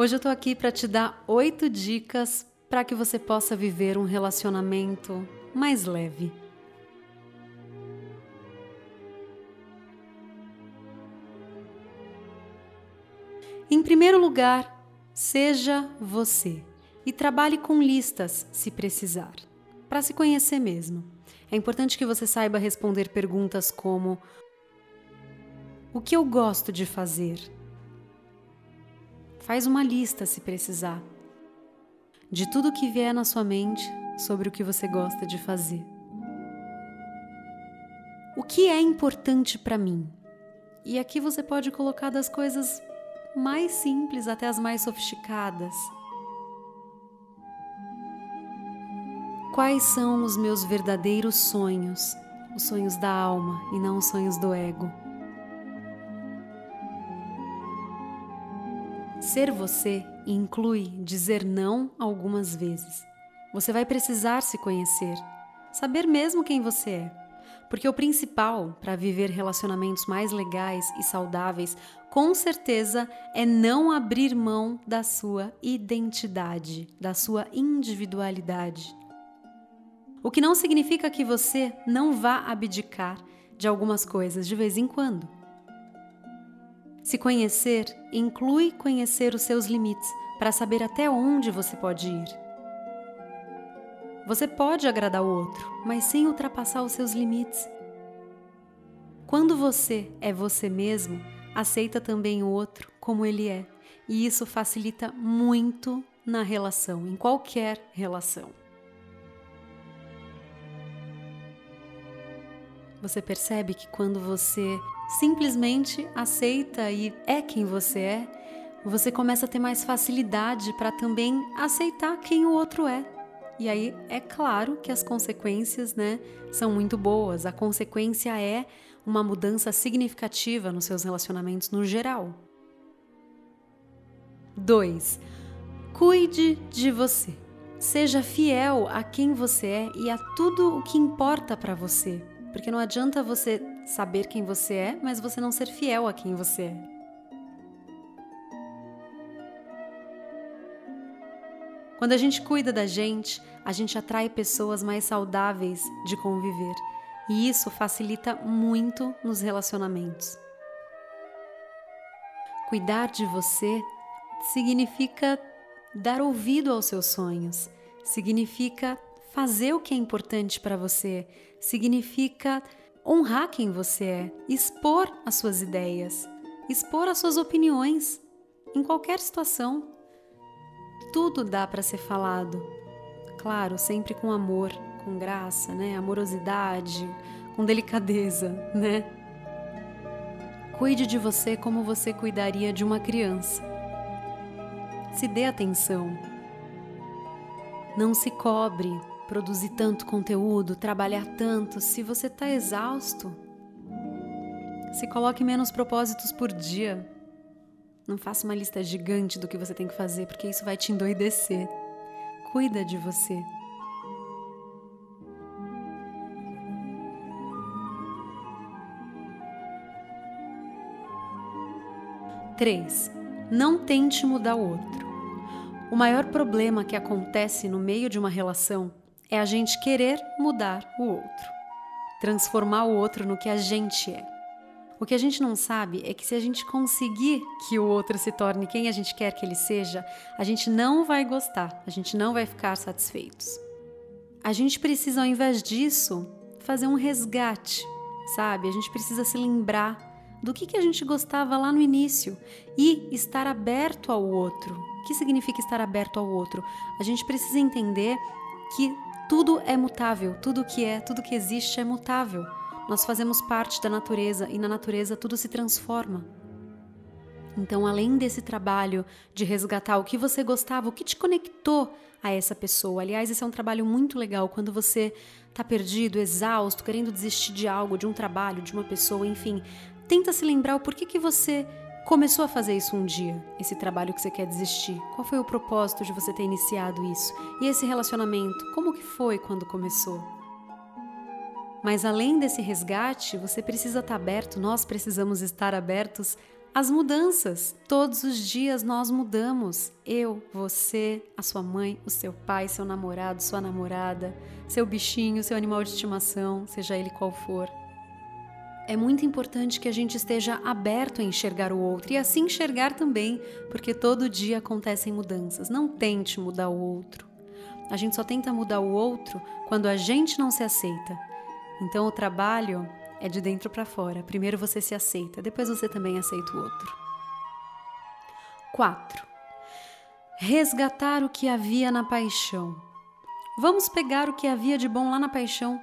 Hoje eu tô aqui para te dar oito dicas para que você possa viver um relacionamento mais leve. Em primeiro lugar, seja você e trabalhe com listas se precisar, para se conhecer mesmo. É importante que você saiba responder perguntas como: O que eu gosto de fazer? Faz uma lista se precisar de tudo que vier na sua mente sobre o que você gosta de fazer. O que é importante para mim? E aqui você pode colocar das coisas mais simples até as mais sofisticadas. Quais são os meus verdadeiros sonhos? Os sonhos da alma e não os sonhos do ego. Ser você inclui dizer não algumas vezes. Você vai precisar se conhecer, saber mesmo quem você é. Porque o principal para viver relacionamentos mais legais e saudáveis, com certeza, é não abrir mão da sua identidade, da sua individualidade. O que não significa que você não vá abdicar de algumas coisas de vez em quando. Se conhecer inclui conhecer os seus limites para saber até onde você pode ir. Você pode agradar o outro, mas sem ultrapassar os seus limites. Quando você é você mesmo, aceita também o outro como ele é, e isso facilita muito na relação, em qualquer relação. Você percebe que quando você simplesmente aceita e é quem você é, você começa a ter mais facilidade para também aceitar quem o outro é. E aí é claro que as consequências, né, são muito boas. A consequência é uma mudança significativa nos seus relacionamentos no geral. 2. Cuide de você. Seja fiel a quem você é e a tudo o que importa para você. Porque não adianta você saber quem você é, mas você não ser fiel a quem você é. Quando a gente cuida da gente, a gente atrai pessoas mais saudáveis de conviver. E isso facilita muito nos relacionamentos. Cuidar de você significa dar ouvido aos seus sonhos, significa fazer o que é importante para você, significa honrar quem você é, expor as suas ideias, expor as suas opiniões em qualquer situação. Tudo dá para ser falado. Claro, sempre com amor, com graça, né? Amorosidade, com delicadeza, né? Cuide de você como você cuidaria de uma criança. Se dê atenção. Não se cobre, produzir tanto conteúdo, trabalhar tanto, se você está exausto, se coloque menos propósitos por dia. Não faça uma lista gigante do que você tem que fazer, porque isso vai te endoidecer. Cuida de você. Três. Não tente mudar o outro. O maior problema que acontece no meio de uma relação é a gente querer mudar o outro, transformar o outro no que a gente é. O que a gente não sabe é que se a gente conseguir que o outro se torne quem a gente quer que ele seja, a gente não vai gostar, a gente não vai ficar satisfeitos. A gente precisa, ao invés disso, fazer um resgate, sabe? A gente precisa se lembrar do que, que a gente gostava lá no início e estar aberto ao outro. O que significa estar aberto ao outro? A gente precisa entender que tudo é mutável, tudo que é, tudo que existe é mutável. Nós fazemos parte da natureza e na natureza tudo se transforma. Então, além desse trabalho de resgatar o que você gostava, o que te conectou a essa pessoa. Aliás, esse é um trabalho muito legal quando você está perdido, exausto, querendo desistir de algo, de um trabalho, de uma pessoa, enfim. Tenta se lembrar o porquê que você começou a fazer isso um dia, esse trabalho que você quer desistir? Qual foi o propósito de você ter iniciado isso? E esse relacionamento, como que foi quando começou? Mas além desse resgate, você precisa estar aberto, nós precisamos estar abertos as mudanças. Todos os dias nós mudamos. Eu, você, a sua mãe, o seu pai, seu namorado, sua namorada, seu bichinho, seu animal de estimação, seja ele qual for. É muito importante que a gente esteja aberto a enxergar o outro e assim enxergar também, porque todo dia acontecem mudanças. Não tente mudar o outro. A gente só tenta mudar o outro quando a gente não se aceita. Então o trabalho é de dentro para fora. Primeiro você se aceita, depois você também aceita o outro. 4. Resgatar o que havia na paixão. Vamos pegar o que havia de bom lá na paixão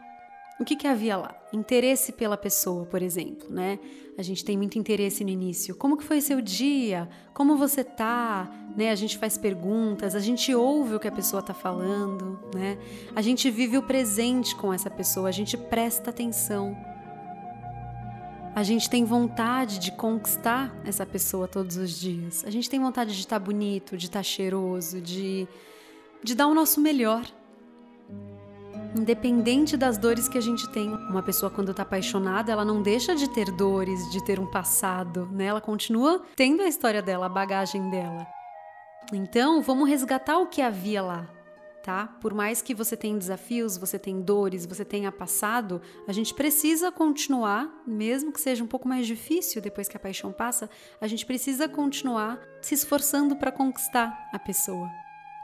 o que, que havia lá? Interesse pela pessoa, por exemplo, né? A gente tem muito interesse no início. Como que foi seu dia? Como você tá? Né? A gente faz perguntas, a gente ouve o que a pessoa tá falando, né? A gente vive o presente com essa pessoa, a gente presta atenção. A gente tem vontade de conquistar essa pessoa todos os dias. A gente tem vontade de estar tá bonito, de estar tá cheiroso, de, de dar o nosso melhor independente das dores que a gente tem. Uma pessoa quando está apaixonada, ela não deixa de ter dores, de ter um passado, né? Ela continua tendo a história dela, a bagagem dela. Então, vamos resgatar o que havia lá, tá? Por mais que você tenha desafios, você tenha dores, você tenha passado, a gente precisa continuar, mesmo que seja um pouco mais difícil depois que a paixão passa, a gente precisa continuar se esforçando para conquistar a pessoa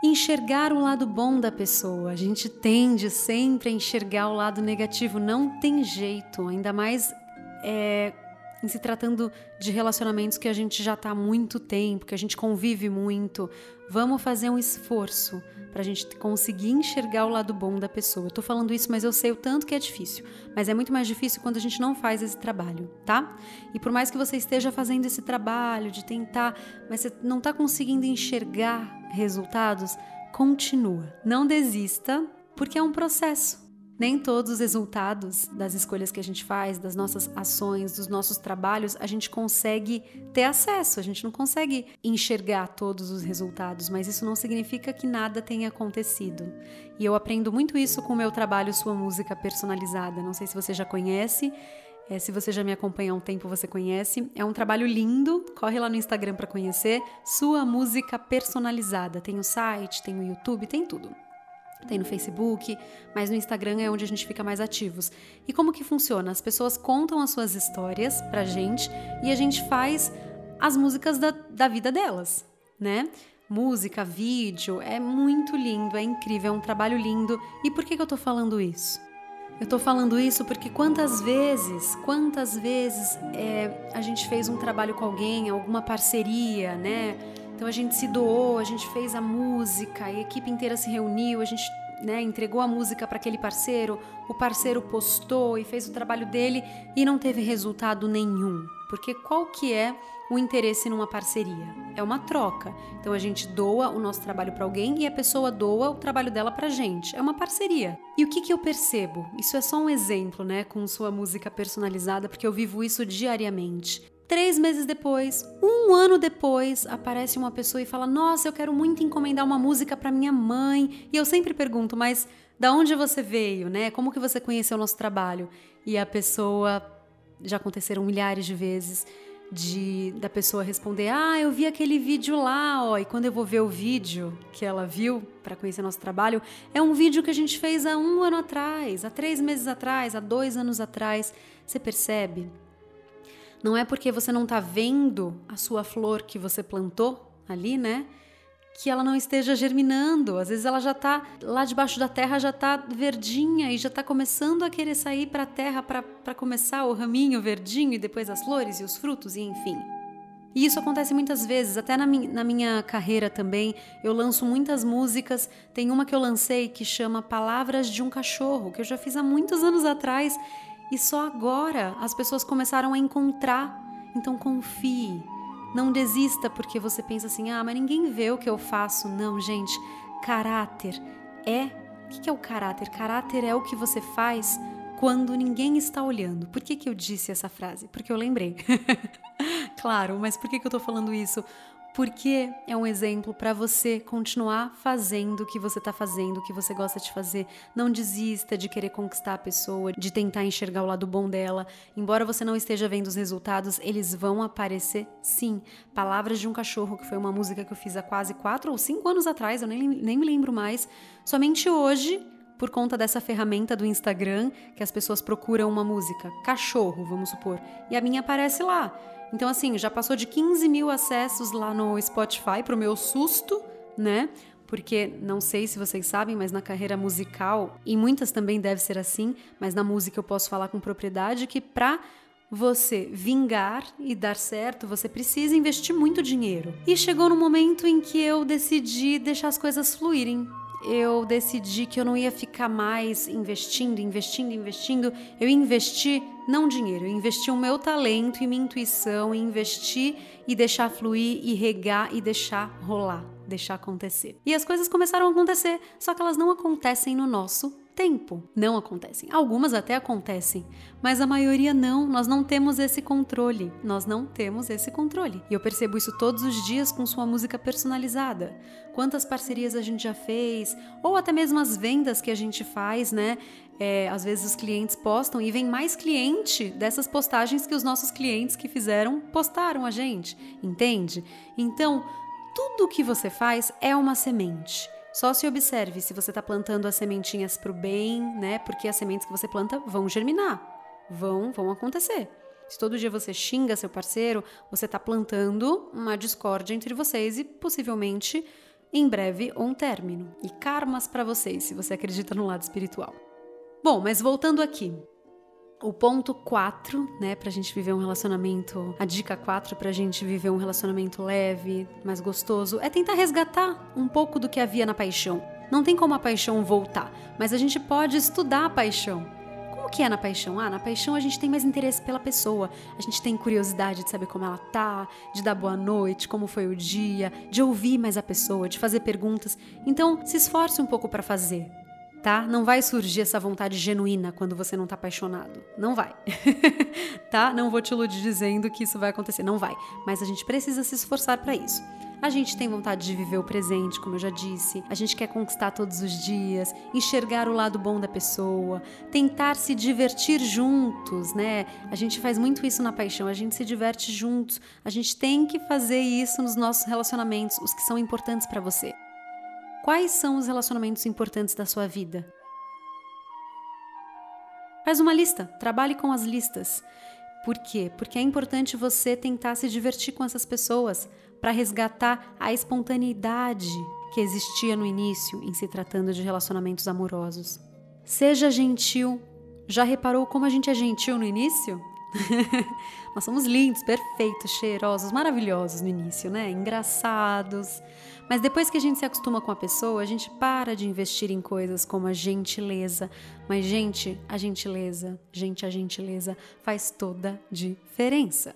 enxergar o lado bom da pessoa. A gente tende sempre a enxergar o lado negativo, não tem jeito, ainda mais é, em se tratando de relacionamentos que a gente já está há muito tempo, que a gente convive muito. Vamos fazer um esforço para a gente conseguir enxergar o lado bom da pessoa. Eu tô falando isso, mas eu sei o tanto que é difícil. Mas é muito mais difícil quando a gente não faz esse trabalho, tá? E por mais que você esteja fazendo esse trabalho de tentar, mas você não está conseguindo enxergar resultados, continua. Não desista, porque é um processo. Nem todos os resultados das escolhas que a gente faz, das nossas ações, dos nossos trabalhos, a gente consegue ter acesso, a gente não consegue enxergar todos os resultados, mas isso não significa que nada tenha acontecido. E eu aprendo muito isso com o meu trabalho Sua Música Personalizada. Não sei se você já conhece, é, se você já me acompanha há um tempo, você conhece. É um trabalho lindo. Corre lá no Instagram para conhecer. Sua música personalizada. Tem o site, tem o YouTube, tem tudo. Tem no Facebook, mas no Instagram é onde a gente fica mais ativos. E como que funciona? As pessoas contam as suas histórias pra gente e a gente faz as músicas da, da vida delas, né? Música, vídeo, é muito lindo, é incrível, é um trabalho lindo. E por que, que eu tô falando isso? Eu tô falando isso porque quantas vezes, quantas vezes é, a gente fez um trabalho com alguém, alguma parceria, né? Então a gente se doou, a gente fez a música, a equipe inteira se reuniu, a gente né, entregou a música para aquele parceiro, o parceiro postou e fez o trabalho dele e não teve resultado nenhum. Porque qual que é o interesse numa parceria? É uma troca. Então a gente doa o nosso trabalho para alguém e a pessoa doa o trabalho dela para gente. É uma parceria. E o que, que eu percebo? Isso é só um exemplo, né, com sua música personalizada, porque eu vivo isso diariamente. Três meses depois, um ano depois, aparece uma pessoa e fala: Nossa, eu quero muito encomendar uma música para minha mãe. E eu sempre pergunto, mas da onde você veio, né? Como que você conheceu o nosso trabalho? E a pessoa, já aconteceram milhares de vezes, de da pessoa responder: "Ah, eu vi aquele vídeo lá, ó". E quando eu vou ver o vídeo que ela viu para conhecer nosso trabalho, é um vídeo que a gente fez há um ano atrás, há três meses atrás, há dois anos atrás. Você percebe? Não é porque você não está vendo a sua flor que você plantou ali, né? Que ela não esteja germinando. Às vezes ela já está lá debaixo da terra, já está verdinha e já está começando a querer sair para a terra para começar o raminho verdinho e depois as flores e os frutos, e enfim. E isso acontece muitas vezes, até na, mi na minha carreira também. Eu lanço muitas músicas. Tem uma que eu lancei que chama Palavras de um Cachorro, que eu já fiz há muitos anos atrás e só agora as pessoas começaram a encontrar. Então confie. Não desista porque você pensa assim: ah, mas ninguém vê o que eu faço. Não, gente. Caráter é. O que é o caráter? Caráter é o que você faz quando ninguém está olhando. Por que, que eu disse essa frase? Porque eu lembrei. claro, mas por que, que eu tô falando isso? Porque é um exemplo para você continuar fazendo o que você está fazendo, o que você gosta de fazer. Não desista de querer conquistar a pessoa, de tentar enxergar o lado bom dela. Embora você não esteja vendo os resultados, eles vão aparecer sim. Palavras de um Cachorro, que foi uma música que eu fiz há quase quatro ou cinco anos atrás, eu nem, nem me lembro mais. Somente hoje por conta dessa ferramenta do Instagram, que as pessoas procuram uma música, cachorro, vamos supor, e a minha aparece lá. Então, assim, já passou de 15 mil acessos lá no Spotify, pro meu susto, né? Porque não sei se vocês sabem, mas na carreira musical, e muitas também deve ser assim, mas na música eu posso falar com propriedade que pra você vingar e dar certo, você precisa investir muito dinheiro. E chegou no momento em que eu decidi deixar as coisas fluírem eu decidi que eu não ia ficar mais investindo, investindo, investindo. Eu investi não dinheiro, eu investi o meu talento e minha intuição, investir e deixar fluir e regar e deixar rolar, deixar acontecer. E as coisas começaram a acontecer, só que elas não acontecem no nosso tempo. Não acontecem. Algumas até acontecem, mas a maioria não. Nós não temos esse controle. Nós não temos esse controle. E eu percebo isso todos os dias com sua música personalizada. Quantas parcerias a gente já fez, ou até mesmo as vendas que a gente faz, né? É, às vezes os clientes postam e vem mais cliente dessas postagens que os nossos clientes que fizeram postaram a gente, entende? Então, tudo que você faz é uma semente. Só se observe se você está plantando as sementinhas para o bem, né? Porque as sementes que você planta vão germinar, vão, vão acontecer. Se todo dia você xinga seu parceiro, você está plantando uma discórdia entre vocês e possivelmente em breve um término. E karmas para vocês, se você acredita no lado espiritual. Bom, mas voltando aqui. O ponto 4, né, pra gente viver um relacionamento, a dica 4 pra gente viver um relacionamento leve, mais gostoso, é tentar resgatar um pouco do que havia na paixão. Não tem como a paixão voltar, mas a gente pode estudar a paixão. Como que é na paixão? Ah, na paixão a gente tem mais interesse pela pessoa, a gente tem curiosidade de saber como ela tá, de dar boa noite, como foi o dia, de ouvir mais a pessoa, de fazer perguntas. Então, se esforce um pouco para fazer tá? Não vai surgir essa vontade genuína quando você não tá apaixonado. Não vai. tá? Não vou te iludir dizendo que isso vai acontecer. Não vai. Mas a gente precisa se esforçar para isso. A gente tem vontade de viver o presente, como eu já disse. A gente quer conquistar todos os dias, enxergar o lado bom da pessoa, tentar se divertir juntos, né? A gente faz muito isso na paixão, a gente se diverte juntos. A gente tem que fazer isso nos nossos relacionamentos, os que são importantes para você. Quais são os relacionamentos importantes da sua vida? Faz uma lista, trabalhe com as listas. Por quê? Porque é importante você tentar se divertir com essas pessoas para resgatar a espontaneidade que existia no início em se tratando de relacionamentos amorosos. Seja gentil. Já reparou como a gente é gentil no início? Nós somos lindos, perfeitos, cheirosos, maravilhosos no início, né? Engraçados. Mas depois que a gente se acostuma com a pessoa, a gente para de investir em coisas como a gentileza. Mas, gente, a gentileza, gente, a gentileza faz toda diferença.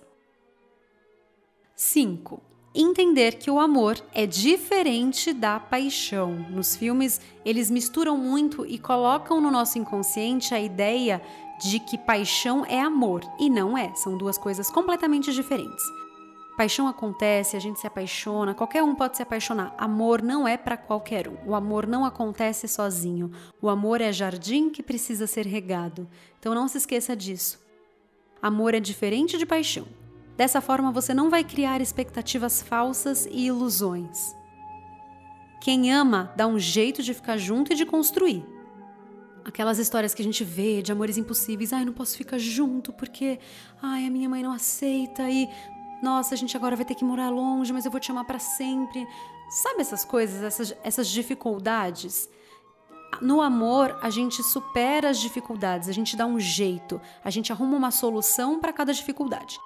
5. Entender que o amor é diferente da paixão. Nos filmes, eles misturam muito e colocam no nosso inconsciente a ideia de que paixão é amor e não é, são duas coisas completamente diferentes. Paixão acontece, a gente se apaixona, qualquer um pode se apaixonar. Amor não é para qualquer um. O amor não acontece sozinho. O amor é jardim que precisa ser regado. Então não se esqueça disso. Amor é diferente de paixão. Dessa forma você não vai criar expectativas falsas e ilusões. Quem ama dá um jeito de ficar junto e de construir. Aquelas histórias que a gente vê de amores impossíveis, ai, não posso ficar junto porque, ai, a minha mãe não aceita e, nossa, a gente agora vai ter que morar longe, mas eu vou te amar para sempre. Sabe essas coisas, essas, essas dificuldades? No amor, a gente supera as dificuldades, a gente dá um jeito, a gente arruma uma solução para cada dificuldade.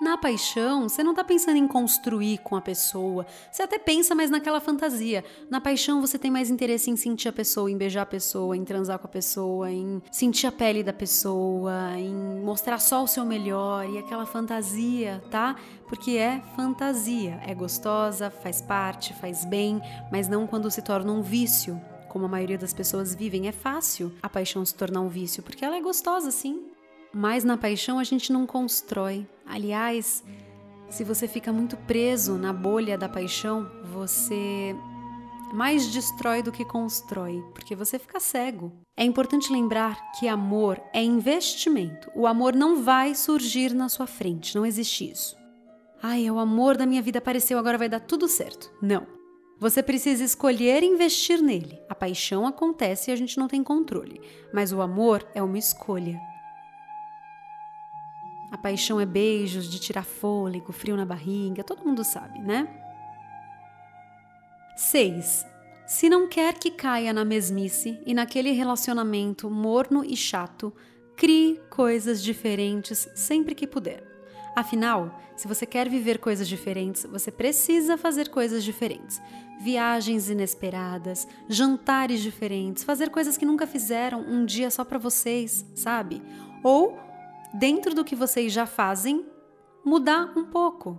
Na paixão, você não está pensando em construir com a pessoa. Você até pensa mais naquela fantasia. Na paixão, você tem mais interesse em sentir a pessoa, em beijar a pessoa, em transar com a pessoa, em sentir a pele da pessoa, em mostrar só o seu melhor e aquela fantasia, tá? Porque é fantasia. É gostosa, faz parte, faz bem, mas não quando se torna um vício como a maioria das pessoas vivem, é fácil a paixão se tornar um vício, porque ela é gostosa, sim. Mas na paixão a gente não constrói. Aliás, se você fica muito preso na bolha da paixão, você mais destrói do que constrói, porque você fica cego. É importante lembrar que amor é investimento. O amor não vai surgir na sua frente, não existe isso. Ai, é o amor da minha vida apareceu, agora vai dar tudo certo. Não. Você precisa escolher investir nele. A paixão acontece e a gente não tem controle, mas o amor é uma escolha. A paixão é beijos de tirar fôlego, frio na barriga, todo mundo sabe, né? 6. Se não quer que caia na mesmice e naquele relacionamento morno e chato, crie coisas diferentes sempre que puder. Afinal, se você quer viver coisas diferentes, você precisa fazer coisas diferentes. Viagens inesperadas, jantares diferentes, fazer coisas que nunca fizeram um dia só para vocês, sabe? Ou, dentro do que vocês já fazem, mudar um pouco.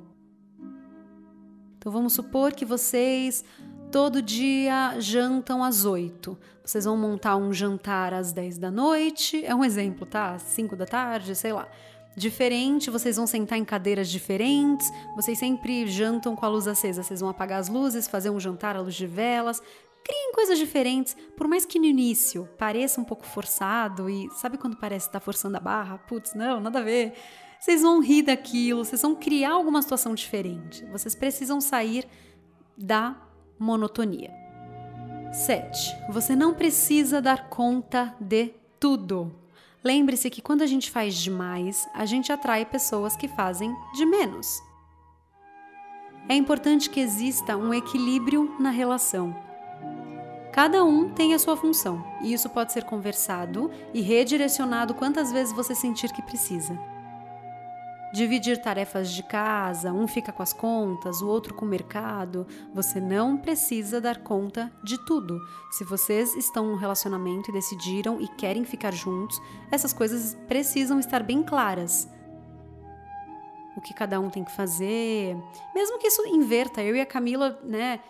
Então vamos supor que vocês todo dia jantam às 8. Vocês vão montar um jantar às 10 da noite, é um exemplo, tá? Às 5 da tarde, sei lá. Diferente, vocês vão sentar em cadeiras diferentes, vocês sempre jantam com a luz acesa, vocês vão apagar as luzes, fazer um jantar à luz de velas. Criem coisas diferentes, por mais que no início pareça um pouco forçado e sabe quando parece estar tá forçando a barra? Putz, não, nada a ver. Vocês vão rir daquilo, vocês vão criar alguma situação diferente. Vocês precisam sair da monotonia. 7. Você não precisa dar conta de tudo. Lembre-se que quando a gente faz demais, a gente atrai pessoas que fazem de menos. É importante que exista um equilíbrio na relação. Cada um tem a sua função, e isso pode ser conversado e redirecionado quantas vezes você sentir que precisa dividir tarefas de casa, um fica com as contas, o outro com o mercado. Você não precisa dar conta de tudo. Se vocês estão num relacionamento e decidiram e querem ficar juntos, essas coisas precisam estar bem claras. O que cada um tem que fazer, mesmo que isso inverta. Eu e a Camila, né?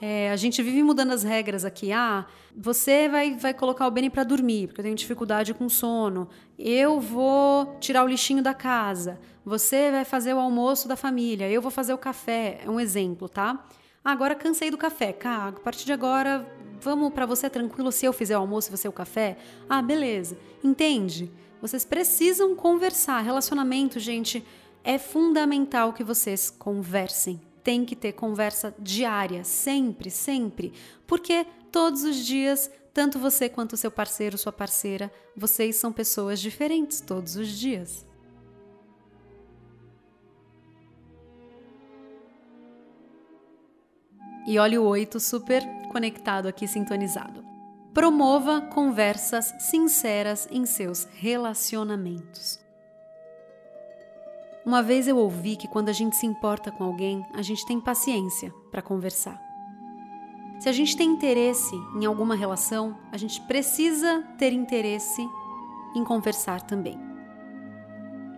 É, a gente vive mudando as regras aqui. Ah, você vai, vai colocar o Benny para dormir, porque eu tenho dificuldade com sono. Eu vou tirar o lixinho da casa. Você vai fazer o almoço da família. Eu vou fazer o café. É um exemplo, tá? Ah, agora cansei do café. Cá, a partir de agora, vamos para você tranquilo se eu fizer o almoço e você o café? Ah, beleza. Entende? Vocês precisam conversar. Relacionamento, gente, é fundamental que vocês conversem tem que ter conversa diária, sempre, sempre, porque todos os dias, tanto você quanto seu parceiro, sua parceira, vocês são pessoas diferentes todos os dias. E olha o 8 super conectado aqui, sintonizado. Promova conversas sinceras em seus relacionamentos. Uma vez eu ouvi que quando a gente se importa com alguém, a gente tem paciência para conversar. Se a gente tem interesse em alguma relação, a gente precisa ter interesse em conversar também.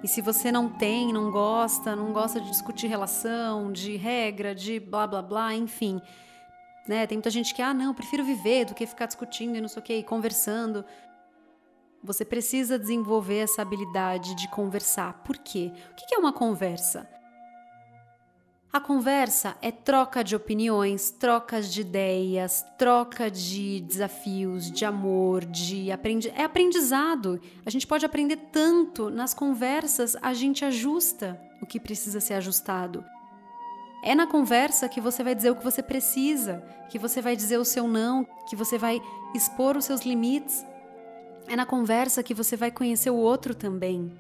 E se você não tem, não gosta, não gosta de discutir relação, de regra, de blá blá blá, enfim, né? Tem muita gente que, ah, não, prefiro viver do que ficar discutindo e não sei o que, e conversando. Você precisa desenvolver essa habilidade de conversar. Por quê? O que é uma conversa? A conversa é troca de opiniões, trocas de ideias, troca de desafios, de amor, de aprendizado. É aprendizado. A gente pode aprender tanto nas conversas, a gente ajusta o que precisa ser ajustado. É na conversa que você vai dizer o que você precisa, que você vai dizer o seu não, que você vai expor os seus limites. É na conversa que você vai conhecer o outro também,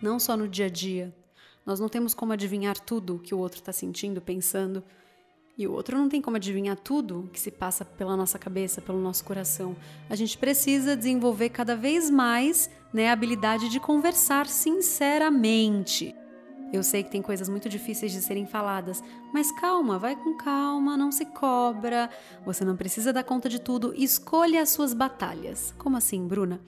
não só no dia a dia. Nós não temos como adivinhar tudo que o outro está sentindo, pensando, e o outro não tem como adivinhar tudo que se passa pela nossa cabeça, pelo nosso coração. A gente precisa desenvolver cada vez mais né, a habilidade de conversar sinceramente. Eu sei que tem coisas muito difíceis de serem faladas, mas calma, vai com calma, não se cobra. Você não precisa dar conta de tudo. Escolha as suas batalhas. Como assim, Bruna?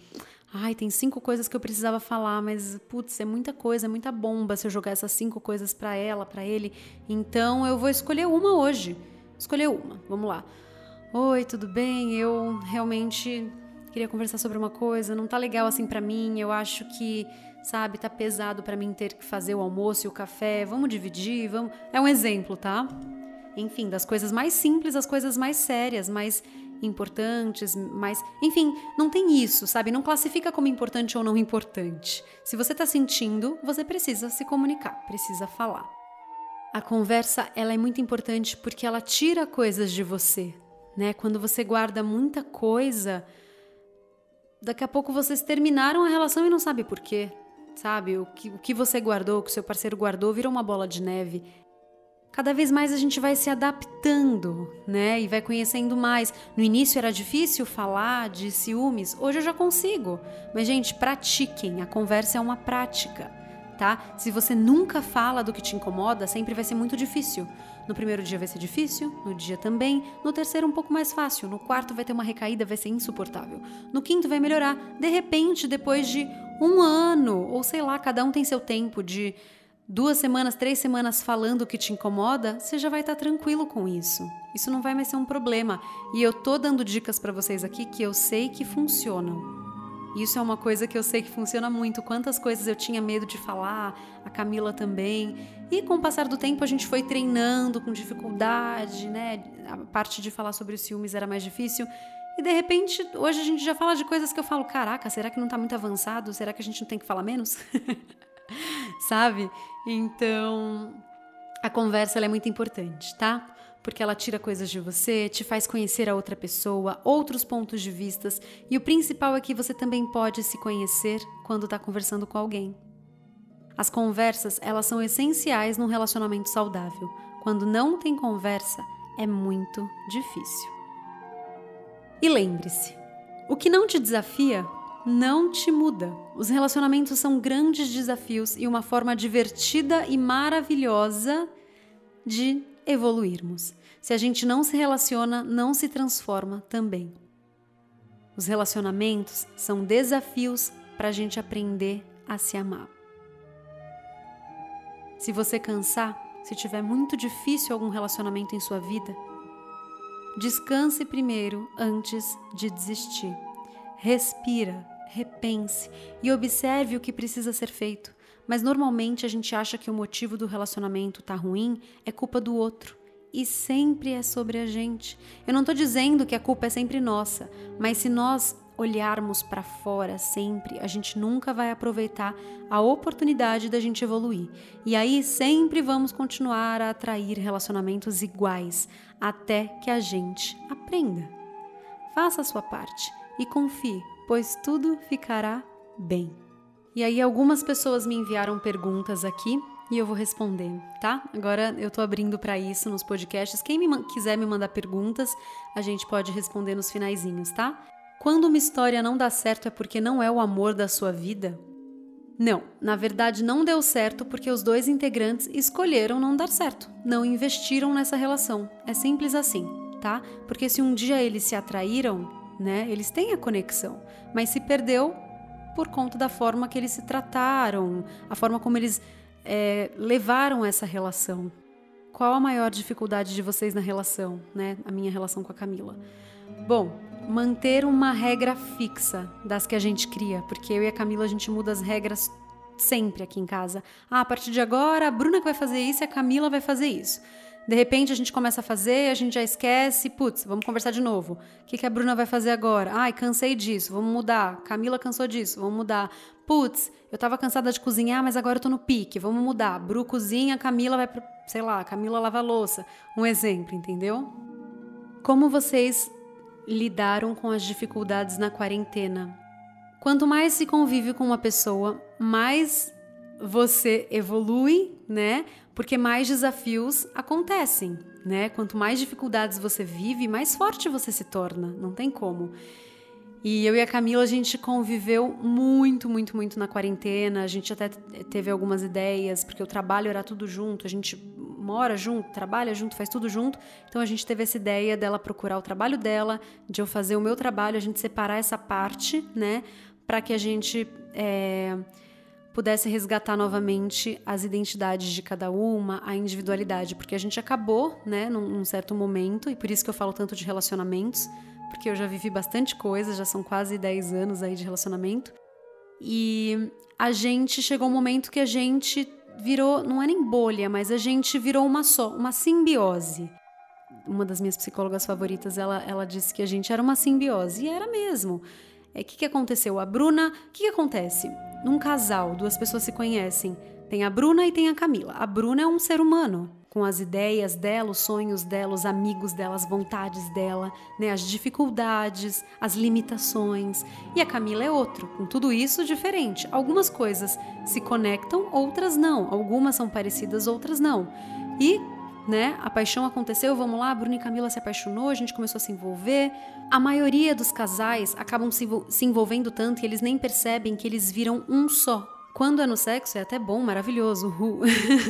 Ai, tem cinco coisas que eu precisava falar, mas putz, é muita coisa, é muita bomba se eu jogar essas cinco coisas para ela, para ele. Então eu vou escolher uma hoje. Escolher uma. Vamos lá. Oi, tudo bem? Eu realmente queria conversar sobre uma coisa, não tá legal assim para mim. Eu acho que, sabe, tá pesado para mim ter que fazer o almoço e o café. Vamos dividir, vamos. É um exemplo, tá? Enfim, das coisas mais simples às coisas mais sérias, mais importantes, mais. Enfim, não tem isso, sabe? Não classifica como importante ou não importante. Se você tá sentindo, você precisa se comunicar, precisa falar. A conversa, ela é muito importante porque ela tira coisas de você, né? Quando você guarda muita coisa, daqui a pouco vocês terminaram a relação e não sabe por quê, sabe? O que, o que você guardou, o que seu parceiro guardou, virou uma bola de neve. Cada vez mais a gente vai se adaptando, né? E vai conhecendo mais. No início era difícil falar de ciúmes, hoje eu já consigo. Mas, gente, pratiquem. A conversa é uma prática, tá? Se você nunca fala do que te incomoda, sempre vai ser muito difícil. No primeiro dia vai ser difícil, no dia também, no terceiro um pouco mais fácil, no quarto vai ter uma recaída, vai ser insuportável. No quinto vai melhorar. De repente, depois de um ano, ou sei lá, cada um tem seu tempo de duas semanas, três semanas falando o que te incomoda, você já vai estar tranquilo com isso. Isso não vai mais ser um problema. E eu tô dando dicas para vocês aqui que eu sei que funcionam. Isso é uma coisa que eu sei que funciona muito. Quantas coisas eu tinha medo de falar, a Camila também. E com o passar do tempo a gente foi treinando com dificuldade, né? A parte de falar sobre os ciúmes era mais difícil. E de repente, hoje a gente já fala de coisas que eu falo: caraca, será que não tá muito avançado? Será que a gente não tem que falar menos? Sabe? Então, a conversa é muito importante, tá? Porque ela tira coisas de você, te faz conhecer a outra pessoa, outros pontos de vistas, e o principal é que você também pode se conhecer quando está conversando com alguém. As conversas, elas são essenciais num relacionamento saudável. Quando não tem conversa, é muito difícil. E lembre-se, o que não te desafia não te muda. Os relacionamentos são grandes desafios e uma forma divertida e maravilhosa de evoluirmos. Se a gente não se relaciona, não se transforma também. Os relacionamentos são desafios para a gente aprender a se amar. Se você cansar, se tiver muito difícil algum relacionamento em sua vida, descanse primeiro antes de desistir. Respira, repense e observe o que precisa ser feito mas normalmente a gente acha que o motivo do relacionamento tá ruim é culpa do outro. E sempre é sobre a gente. Eu não estou dizendo que a culpa é sempre nossa, mas se nós olharmos para fora sempre, a gente nunca vai aproveitar a oportunidade da gente evoluir. E aí sempre vamos continuar a atrair relacionamentos iguais até que a gente aprenda. Faça a sua parte e confie, pois tudo ficará bem. E aí algumas pessoas me enviaram perguntas aqui e eu vou responder, tá? Agora eu tô abrindo para isso nos podcasts. Quem me quiser me mandar perguntas, a gente pode responder nos finaizinhos, tá? Quando uma história não dá certo é porque não é o amor da sua vida? Não, na verdade não deu certo porque os dois integrantes escolheram não dar certo, não investiram nessa relação. É simples assim, tá? Porque se um dia eles se atraíram, né, eles têm a conexão, mas se perdeu, por conta da forma que eles se trataram, a forma como eles é, levaram essa relação. Qual a maior dificuldade de vocês na relação, né? A minha relação com a Camila. Bom, manter uma regra fixa das que a gente cria, porque eu e a Camila a gente muda as regras sempre aqui em casa. Ah, a partir de agora a Bruna que vai fazer isso e a Camila vai fazer isso. De repente a gente começa a fazer, a gente já esquece, putz, vamos conversar de novo. O que, que a Bruna vai fazer agora? Ai, cansei disso, vamos mudar. Camila cansou disso, vamos mudar. Putz, eu tava cansada de cozinhar, mas agora eu tô no pique, vamos mudar. Bru cozinha, Camila vai pro, sei lá, Camila lava louça. Um exemplo, entendeu? Como vocês lidaram com as dificuldades na quarentena? Quanto mais se convive com uma pessoa, mais você evolui, né? Porque mais desafios acontecem, né? Quanto mais dificuldades você vive, mais forte você se torna, não tem como. E eu e a Camila, a gente conviveu muito, muito, muito na quarentena. A gente até teve algumas ideias, porque o trabalho era tudo junto. A gente mora junto, trabalha junto, faz tudo junto. Então a gente teve essa ideia dela procurar o trabalho dela, de eu fazer o meu trabalho, a gente separar essa parte, né? Para que a gente. É pudesse resgatar novamente as identidades de cada uma, a individualidade, porque a gente acabou, né, num, num certo momento, e por isso que eu falo tanto de relacionamentos, porque eu já vivi bastante coisa, já são quase 10 anos aí de relacionamento. E a gente chegou um momento que a gente virou, não é nem bolha, mas a gente virou uma só, uma simbiose. Uma das minhas psicólogas favoritas, ela, ela disse que a gente era uma simbiose, e era mesmo. O é, que, que aconteceu? A Bruna, o que, que acontece? Num casal, duas pessoas se conhecem. Tem a Bruna e tem a Camila. A Bruna é um ser humano, com as ideias dela, os sonhos dela, os amigos dela, as vontades dela, né, as dificuldades, as limitações. E a Camila é outro, com tudo isso diferente. Algumas coisas se conectam, outras não. Algumas são parecidas, outras não. E né? A paixão aconteceu, vamos lá, Bruno e Camila se apaixonou, a gente começou a se envolver. A maioria dos casais acabam se, envolvendo tanto e eles nem percebem que eles viram um só. Quando é no sexo é até bom, maravilhoso, uh.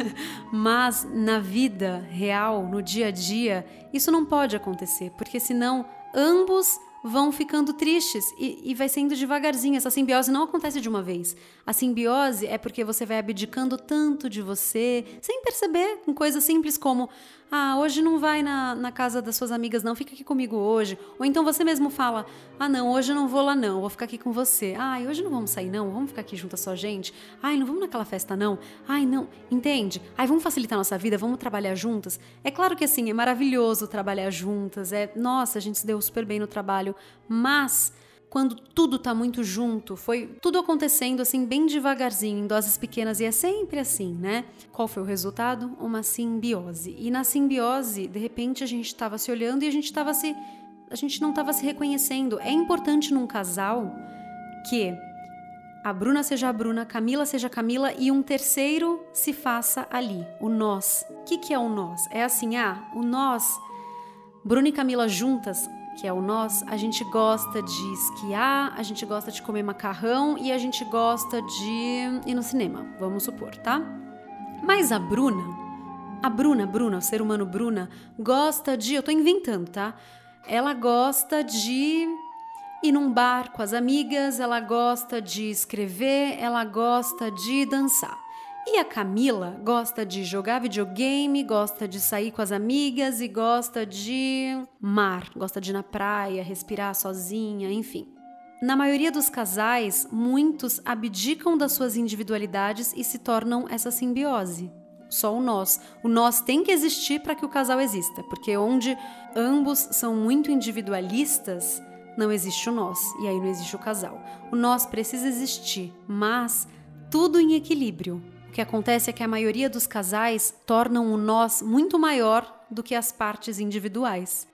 mas na vida real, no dia a dia, isso não pode acontecer, porque senão ambos vão ficando tristes e, e, vai sendo devagarzinho. Essa simbiose não acontece de uma vez. A simbiose é porque você vai abdicando tanto de você, sem perceber, com coisas simples como: ah, hoje não vai na, na casa das suas amigas, não, fica aqui comigo hoje. Ou então você mesmo fala: ah, não, hoje eu não vou lá, não, vou ficar aqui com você. Ai, hoje não vamos sair, não, vamos ficar aqui junto só gente. Ai, não vamos naquela festa, não. Ai, não, entende? Ai, vamos facilitar nossa vida, vamos trabalhar juntas. É claro que assim, é maravilhoso trabalhar juntas, é, nossa, a gente se deu super bem no trabalho, mas quando tudo tá muito junto, foi tudo acontecendo assim bem devagarzinho, em doses pequenas e é sempre assim, né? Qual foi o resultado? Uma simbiose. E na simbiose, de repente a gente estava se olhando e a gente estava se a gente não estava se reconhecendo. É importante num casal que a Bruna seja a Bruna, Camila seja a Camila e um terceiro se faça ali, o nós. O que, que é o nós? É assim, ah, o nós, Bruna e Camila juntas, que é o nós, a gente gosta de esquiar, a gente gosta de comer macarrão e a gente gosta de ir no cinema, vamos supor, tá? Mas a Bruna, a Bruna, Bruna, o ser humano Bruna, gosta de, eu tô inventando, tá? Ela gosta de ir num bar com as amigas, ela gosta de escrever, ela gosta de dançar. E a Camila gosta de jogar videogame, gosta de sair com as amigas e gosta de mar, gosta de ir na praia, respirar sozinha, enfim. Na maioria dos casais, muitos abdicam das suas individualidades e se tornam essa simbiose. Só o nós. O nós tem que existir para que o casal exista, porque onde ambos são muito individualistas, não existe o nós e aí não existe o casal. O nós precisa existir, mas tudo em equilíbrio. O que acontece é que a maioria dos casais tornam o nós muito maior do que as partes individuais.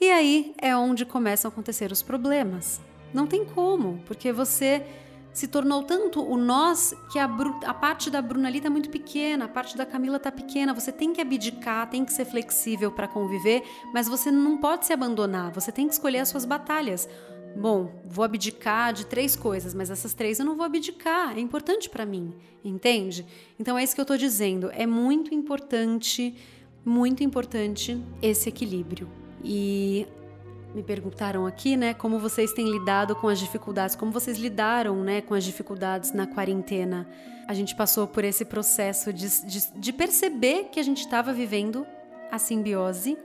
E aí é onde começam a acontecer os problemas. Não tem como, porque você se tornou tanto o nós que a, a parte da Bruna ali está muito pequena, a parte da Camila está pequena. Você tem que abdicar, tem que ser flexível para conviver, mas você não pode se abandonar. Você tem que escolher as suas batalhas. Bom, vou abdicar de três coisas, mas essas três eu não vou abdicar, é importante para mim, entende? Então é isso que eu estou dizendo, é muito importante, muito importante esse equilíbrio. E me perguntaram aqui, né, como vocês têm lidado com as dificuldades, como vocês lidaram, né, com as dificuldades na quarentena. A gente passou por esse processo de, de, de perceber que a gente estava vivendo a simbiose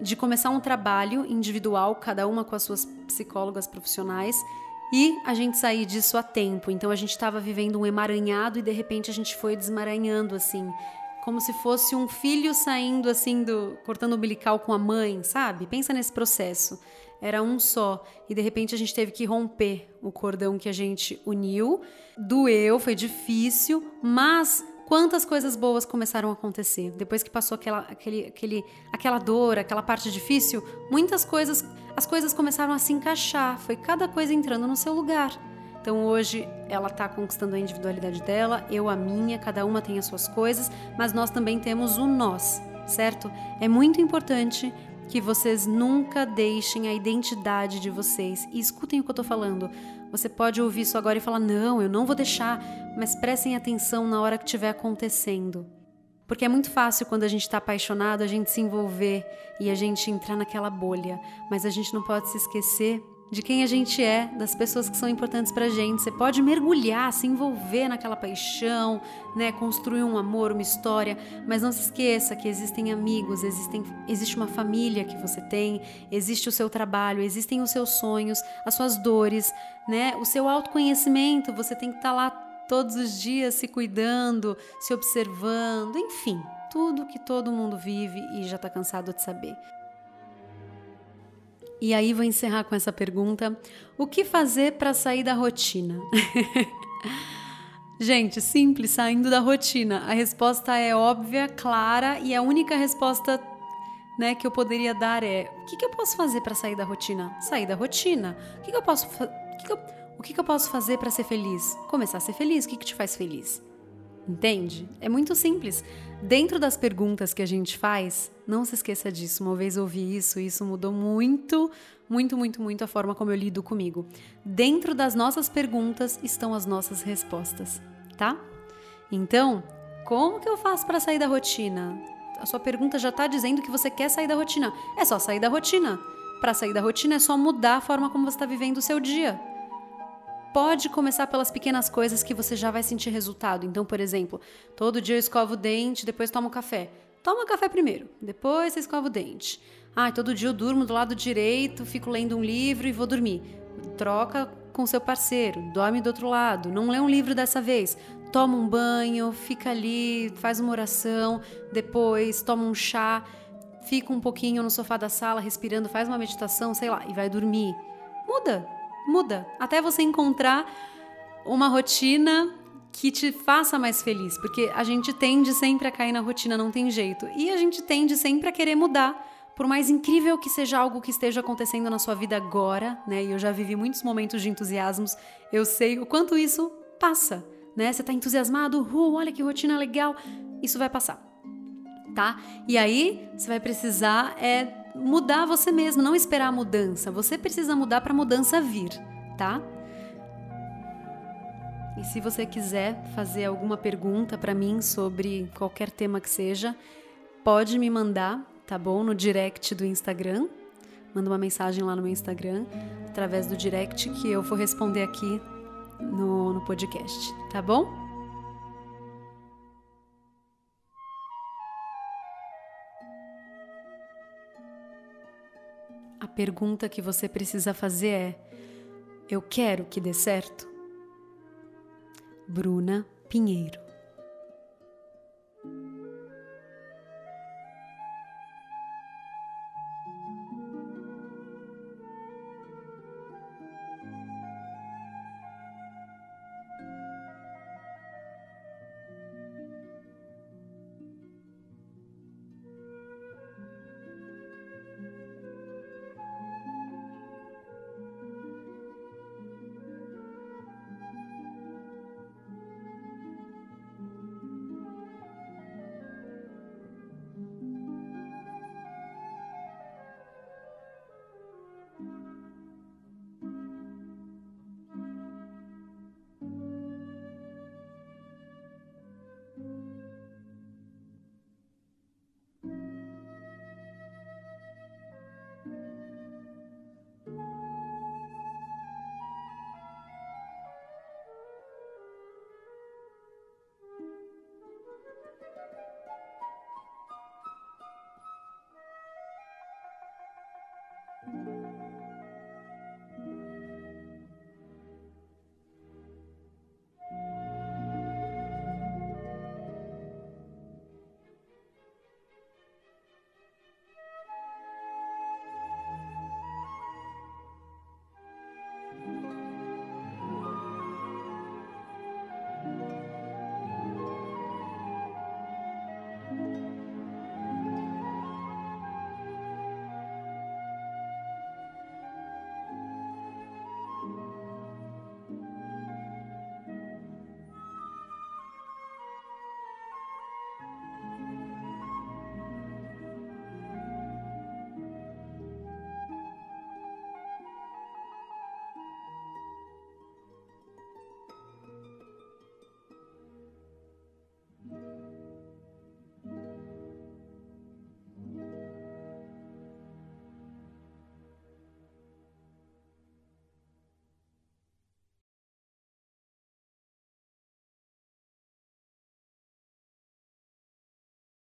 de começar um trabalho individual, cada uma com as suas psicólogas profissionais, e a gente sair disso a tempo. Então a gente estava vivendo um emaranhado e de repente a gente foi desmaranhando assim, como se fosse um filho saindo assim do cortando o umbilical com a mãe, sabe? Pensa nesse processo. Era um só e de repente a gente teve que romper o cordão que a gente uniu. Doeu, foi difícil, mas quantas coisas boas começaram a acontecer. Depois que passou aquela, aquele, aquele, aquela dor, aquela parte difícil, muitas coisas, as coisas começaram a se encaixar. Foi cada coisa entrando no seu lugar. Então hoje ela está conquistando a individualidade dela, eu a minha, cada uma tem as suas coisas, mas nós também temos o nós, certo? É muito importante que vocês nunca deixem a identidade de vocês. E escutem o que eu estou falando. Você pode ouvir isso agora e falar: não, eu não vou deixar, mas prestem atenção na hora que estiver acontecendo. Porque é muito fácil quando a gente está apaixonado a gente se envolver e a gente entrar naquela bolha, mas a gente não pode se esquecer de quem a gente é, das pessoas que são importantes pra gente. Você pode mergulhar, se envolver naquela paixão, né, construir um amor, uma história, mas não se esqueça que existem amigos, existem, existe uma família que você tem, existe o seu trabalho, existem os seus sonhos, as suas dores, né, o seu autoconhecimento, você tem que estar tá lá todos os dias se cuidando, se observando, enfim, tudo que todo mundo vive e já está cansado de saber. E aí vou encerrar com essa pergunta: o que fazer para sair da rotina? Gente, simples, saindo da rotina. A resposta é óbvia, clara e a única resposta né, que eu poderia dar é: o que, que eu posso fazer para sair da rotina? Sair da rotina. O que, que eu posso o que, que eu, o que, que eu posso fazer para ser feliz? Começar a ser feliz. O que, que te faz feliz? Entende? É muito simples. Dentro das perguntas que a gente faz, não se esqueça disso. Uma vez ouvi isso e isso mudou muito, muito, muito, muito a forma como eu lido comigo. Dentro das nossas perguntas estão as nossas respostas, tá? Então, como que eu faço para sair da rotina? A sua pergunta já está dizendo que você quer sair da rotina. É só sair da rotina. Para sair da rotina é só mudar a forma como você está vivendo o seu dia pode começar pelas pequenas coisas que você já vai sentir resultado. Então, por exemplo, todo dia eu escovo o dente, depois tomo café. Toma café primeiro, depois você escova o dente. Ah, todo dia eu durmo do lado direito, fico lendo um livro e vou dormir. Troca com seu parceiro, dorme do outro lado, não lê um livro dessa vez. Toma um banho, fica ali, faz uma oração, depois toma um chá, fica um pouquinho no sofá da sala respirando, faz uma meditação, sei lá, e vai dormir. Muda, muda até você encontrar uma rotina que te faça mais feliz, porque a gente tende sempre a cair na rotina, não tem jeito. E a gente tende sempre a querer mudar. Por mais incrível que seja algo que esteja acontecendo na sua vida agora, né? E eu já vivi muitos momentos de entusiasmos, eu sei o quanto isso passa, né? Você tá entusiasmado, uh, olha que rotina legal, isso vai passar. Tá? E aí, você vai precisar é mudar você mesmo, não esperar a mudança. Você precisa mudar para a mudança vir, tá? E se você quiser fazer alguma pergunta para mim sobre qualquer tema que seja, pode me mandar, tá bom? No direct do Instagram. Manda uma mensagem lá no meu Instagram, através do direct, que eu vou responder aqui no, no podcast, tá bom? Pergunta que você precisa fazer é: Eu quero que dê certo? Bruna Pinheiro